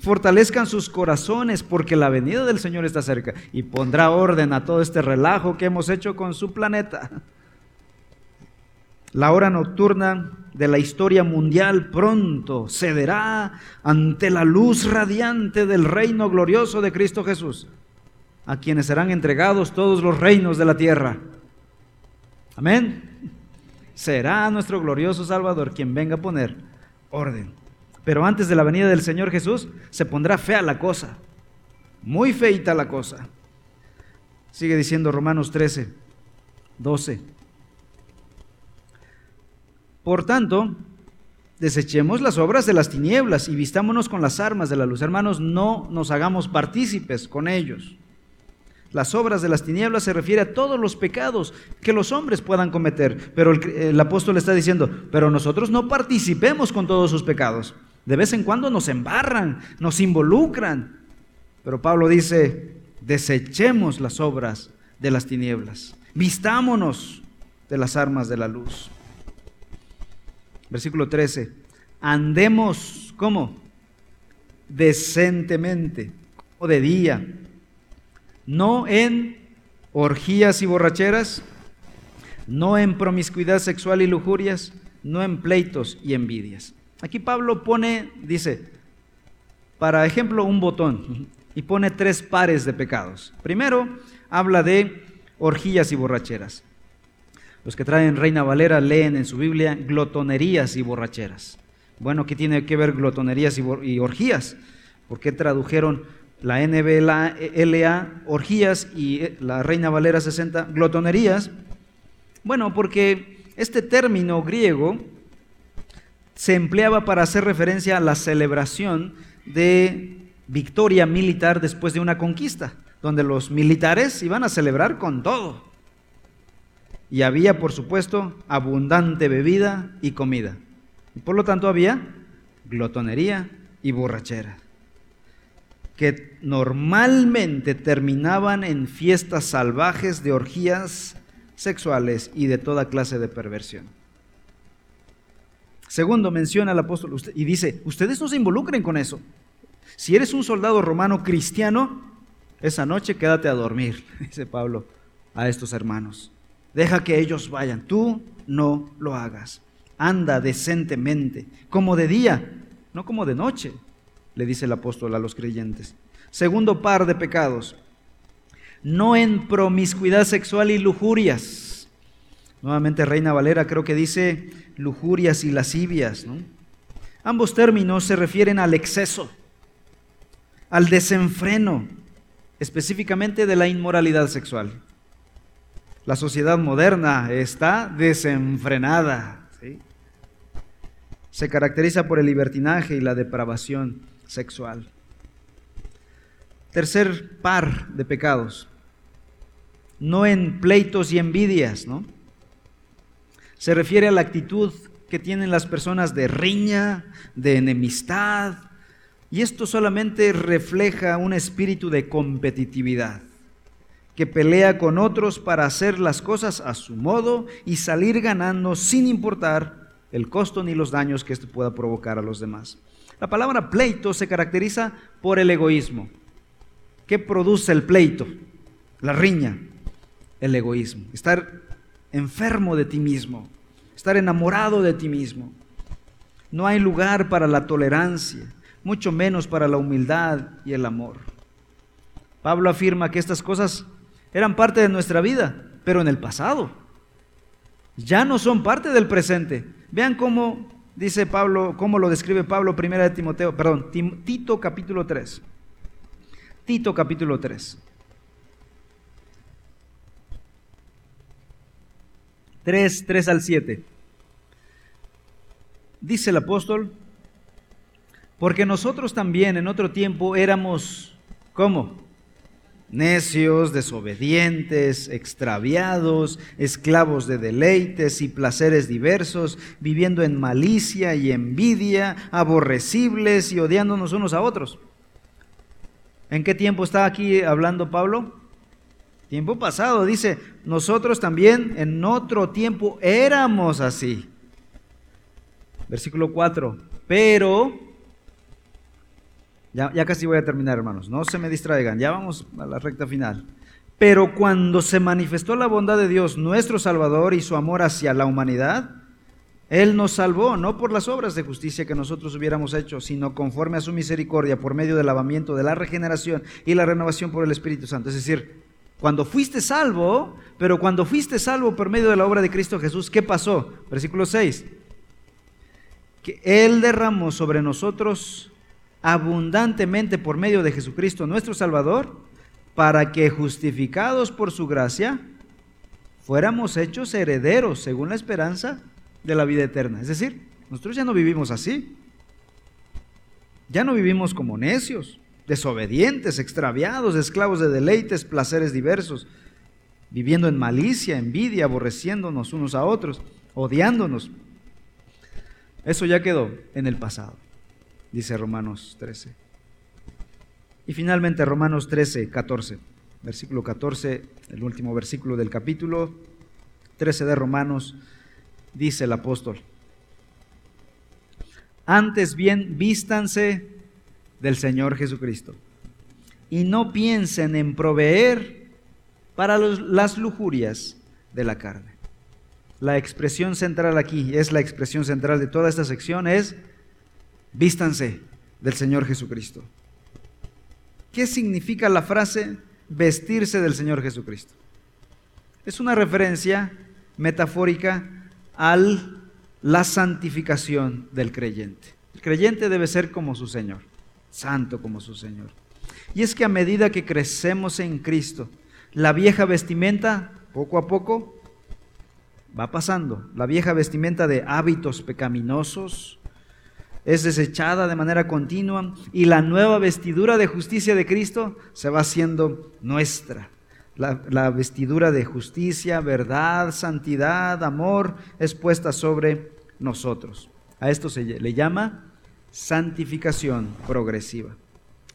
Fortalezcan sus corazones porque la venida del Señor está cerca y pondrá orden a todo este relajo que hemos hecho con su planeta. La hora nocturna de la historia mundial pronto cederá ante la luz radiante del reino glorioso de Cristo Jesús, a quienes serán entregados todos los reinos de la tierra. Amén. Será nuestro glorioso Salvador quien venga a poner orden. Pero antes de la venida del Señor Jesús se pondrá fea la cosa, muy feita la cosa. Sigue diciendo Romanos 13, 12. Por tanto, desechemos las obras de las tinieblas y vistámonos con las armas de la luz. Hermanos, no nos hagamos partícipes con ellos. Las obras de las tinieblas se refiere a todos los pecados que los hombres puedan cometer. Pero el, el, apóstol está diciendo, pero nosotros no participemos con todos sus pecados. De vez en cuando nos embarran, nos involucran. Pero Pablo dice, desechemos las obras de las tinieblas. Vistámonos de las armas de la luz. Versículo 13. Andemos, ¿cómo? Decentemente, o de día, no en orgías y borracheras, no en promiscuidad sexual y lujurias, no en pleitos y envidias. Aquí Pablo pone, dice, para ejemplo, un botón y pone tres pares de pecados. Primero, habla de orgías y borracheras. Los que traen Reina Valera leen en su Biblia glotonerías y borracheras. Bueno, ¿qué tiene que ver glotonerías y, orgías? ¿Por qué tradujeron la NBLA orgías y eh, la Reina Valera 60 glotonerías? Bueno, porque este término griego se empleaba para hacer referencia a la celebración de victoria militar después de una conquista, donde los militares iban a celebrar con todo. Y había, por supuesto, abundante bebida y comida. Y por lo tanto había glotonería y borrachera, que normalmente terminaban en fiestas salvajes de orgías sexuales y de toda clase de perversión. Segundo, menciona el apóstol y dice, ustedes no se involucren con eso. Si eres un soldado romano cristiano, esa noche quédate a dormir, dice Pablo a estos hermanos. Deja que ellos vayan. Tú no lo hagas. Anda decentemente, como de día, no como de noche, le dice el apóstol a los creyentes. Segundo par de pecados. No en promiscuidad sexual y lujurias. Nuevamente Reina Valera creo que dice lujurias y lascivias. Ambos términos se refieren al exceso, al desenfreno, específicamente de la inmoralidad sexual. La sociedad moderna está desenfrenada. Se caracteriza por el libertinaje y la depravación sexual. Tercer par de pecados. No en pleitos y envidias, ¿no? Se refiere a la actitud que tienen las personas de riña, de enemistad, y esto solamente refleja un espíritu de competitividad que pelea con otros para hacer las cosas a su modo y salir ganando sin importar el costo ni los daños que esto pueda provocar a los demás. La palabra pleito se caracteriza por el egoísmo. ¿Qué produce el pleito? La riña, el egoísmo. Estar enfermo de ti mismo, estar enamorado de ti mismo. No hay lugar para la tolerancia, mucho menos para la humildad y el amor. Pablo afirma que estas cosas eran parte de nuestra vida, pero en el pasado. Ya no son parte del presente. Vean cómo dice Pablo, cómo lo describe Pablo, primera de Timoteo, perdón, Tito capítulo 3. Tito capítulo 3. 3, 3 al 7. Dice el apóstol, porque nosotros también en otro tiempo éramos, ¿cómo? Necios, desobedientes, extraviados, esclavos de deleites y placeres diversos, viviendo en malicia y envidia, aborrecibles y odiándonos unos a otros. ¿En qué tiempo está aquí hablando Pablo? Tiempo pasado, dice, nosotros también en otro tiempo éramos así. Versículo 4, pero, ya, ya casi voy a terminar hermanos, no se me distraigan, ya vamos a la recta final. Pero cuando se manifestó la bondad de Dios, nuestro Salvador, y su amor hacia la humanidad, Él nos salvó, no por las obras de justicia que nosotros hubiéramos hecho, sino conforme a su misericordia, por medio del lavamiento de la regeneración y la renovación por el Espíritu Santo. Es decir, cuando fuiste salvo, pero cuando fuiste salvo por medio de la obra de Cristo Jesús, ¿qué pasó? Versículo 6. Que Él derramó sobre nosotros abundantemente por medio de Jesucristo nuestro Salvador, para que justificados por su gracia, fuéramos hechos herederos según la esperanza de la vida eterna. Es decir, nosotros ya no vivimos así. Ya no vivimos como necios desobedientes, extraviados, esclavos de deleites, placeres diversos, viviendo en malicia, envidia, aborreciéndonos unos a otros, odiándonos. Eso ya quedó en el pasado, dice Romanos 13. Y finalmente Romanos 13, 14, versículo 14, el último versículo del capítulo 13 de Romanos, dice el apóstol. Antes bien, vístanse del Señor Jesucristo. Y no piensen en proveer para las lujurias de la carne. La expresión central aquí, es la expresión central de toda esta sección, es vístanse del Señor Jesucristo. ¿Qué significa la frase vestirse del Señor Jesucristo? Es una referencia metafórica a la santificación del creyente. El creyente debe ser como su Señor santo como su Señor. Y es que a medida que crecemos en Cristo, la vieja vestimenta, poco a poco, va pasando. La vieja vestimenta de hábitos pecaminosos es desechada de manera continua y la nueva vestidura de justicia de Cristo se va haciendo nuestra. La, la, vestidura de justicia, verdad, santidad, amor es puesta sobre nosotros. A esto se le llama santificación progresiva.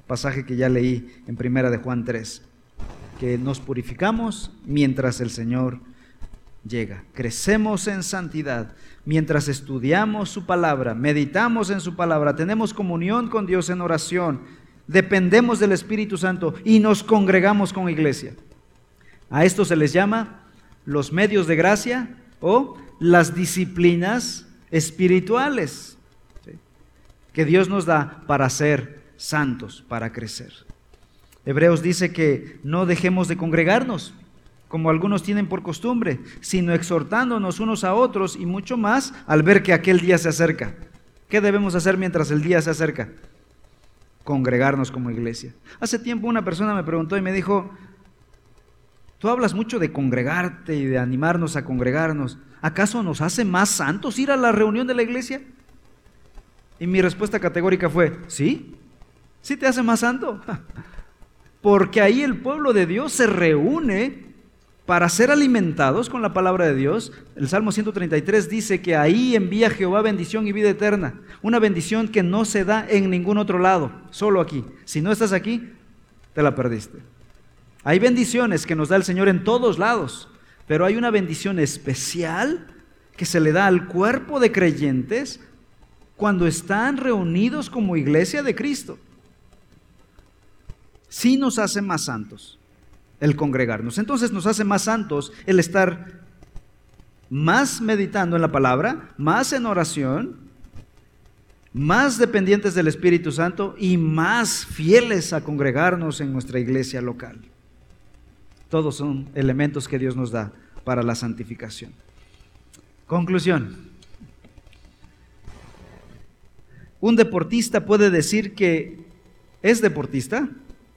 Pasaje que ya leí en primera de Juan 3, que nos purificamos mientras el Señor llega. Crecemos en santidad mientras estudiamos su palabra, meditamos en su palabra, tenemos comunión con Dios en oración, dependemos del Espíritu Santo y nos congregamos con iglesia. A esto se les llama los medios de gracia o las disciplinas espirituales que Dios nos da para ser santos, para crecer. Hebreos dice que no dejemos de congregarnos, como algunos tienen por costumbre, sino exhortándonos unos a otros y mucho más al ver que aquel día se acerca. ¿Qué debemos hacer mientras el día se acerca? Congregarnos como iglesia. Hace tiempo una persona me preguntó y me dijo, tú hablas mucho de congregarte y de animarnos a congregarnos. ¿Acaso nos hace más santos ir a la reunión de la iglesia? Y mi respuesta categórica fue, sí, sí te hace más santo. Porque ahí el pueblo de Dios se reúne para ser alimentados con la palabra de Dios. El Salmo 133 dice que ahí envía Jehová bendición y vida eterna. Una bendición que no se da en ningún otro lado, solo aquí. Si no estás aquí, te la perdiste. Hay bendiciones que nos da el Señor en todos lados, pero hay una bendición especial que se le da al cuerpo de creyentes cuando están reunidos como iglesia de Cristo. Sí nos hace más santos el congregarnos. Entonces nos hace más santos el estar más meditando en la palabra, más en oración, más dependientes del Espíritu Santo y más fieles a congregarnos en nuestra iglesia local. Todos son elementos que Dios nos da para la santificación. Conclusión. Un deportista puede decir que es deportista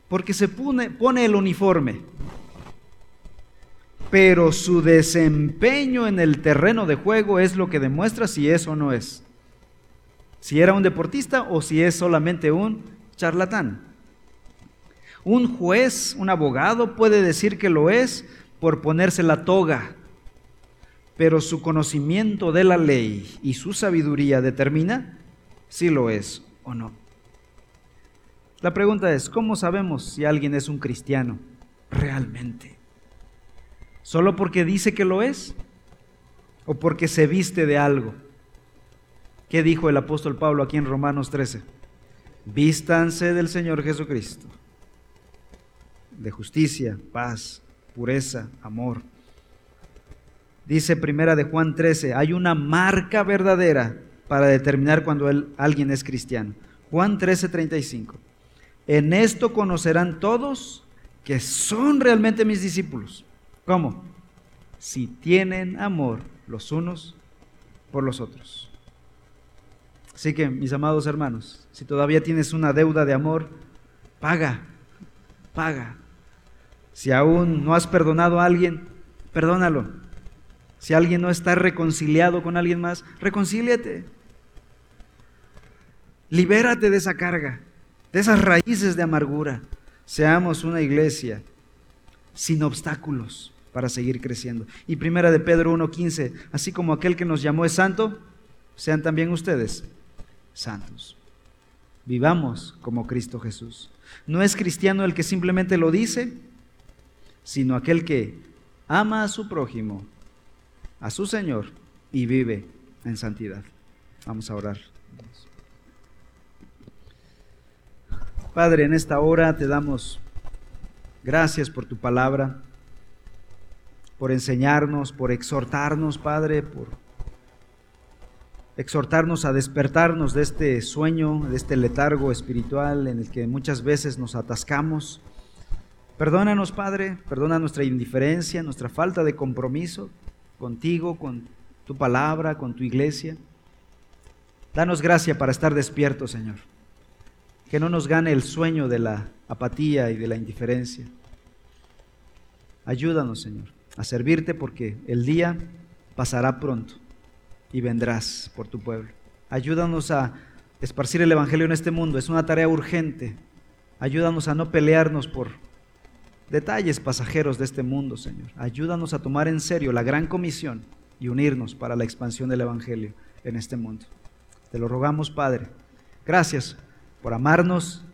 porque se pone, el uniforme, pero su desempeño en el terreno de juego es lo que demuestra si es o no es. Si era un deportista o si es solamente un charlatán. Un juez, un abogado puede decir que lo es por ponerse la toga, pero su conocimiento de la ley y su sabiduría determina si lo es o no. La pregunta es, ¿cómo sabemos si alguien es un cristiano realmente? ¿Solo porque dice que lo es? ¿O porque se viste de algo? ¿Qué dijo el apóstol Pablo aquí en Romanos 13? Vístanse del Señor Jesucristo, de justicia, paz, pureza, amor. Dice primera de Juan 13, hay una marca verdadera para determinar cuando alguien es cristiano. Juan 13, 35. En esto conocerán todos que son realmente mis discípulos. ¿Cómo? Si tienen amor los unos por los otros. Así que, mis amados hermanos, si todavía tienes una deuda de amor, paga, paga. Si aún no has perdonado a alguien, perdónalo. Si alguien no está reconciliado con alguien más, reconcíliate. Libérate de esa carga, de esas raíces de amargura. Seamos una iglesia sin obstáculos para seguir creciendo. Y primera de Pedro 1:15, así como aquel que nos llamó es santo, sean también ustedes santos. Vivamos como Cristo Jesús. No es cristiano el que simplemente lo dice, sino aquel que ama a su prójimo, a su Señor y vive en santidad. Vamos a orar. Padre, en esta hora te damos gracias por tu palabra, por enseñarnos, por exhortarnos, Padre, por exhortarnos a despertarnos de este sueño, de este letargo espiritual en el que muchas veces nos atascamos. Perdónanos, Padre, perdona nuestra indiferencia, nuestra falta de compromiso contigo, con tu palabra, con tu iglesia. Danos gracia para estar despiertos, Señor. Que no nos gane el sueño de la apatía y de la indiferencia. Ayúdanos, Señor, a servirte porque el día pasará pronto y vendrás por tu pueblo. Ayúdanos a esparcir el Evangelio en este mundo. Es una tarea urgente. Ayúdanos a no pelearnos por detalles pasajeros de este mundo, Señor. Ayúdanos a tomar en serio la gran comisión y unirnos para la expansión del Evangelio en este mundo. Te lo rogamos, Padre. Gracias por amarnos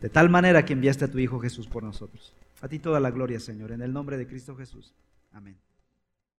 de tal manera que enviaste a tu Hijo Jesús por nosotros. A ti toda la gloria, Señor, en el nombre de Cristo Jesús. Amén.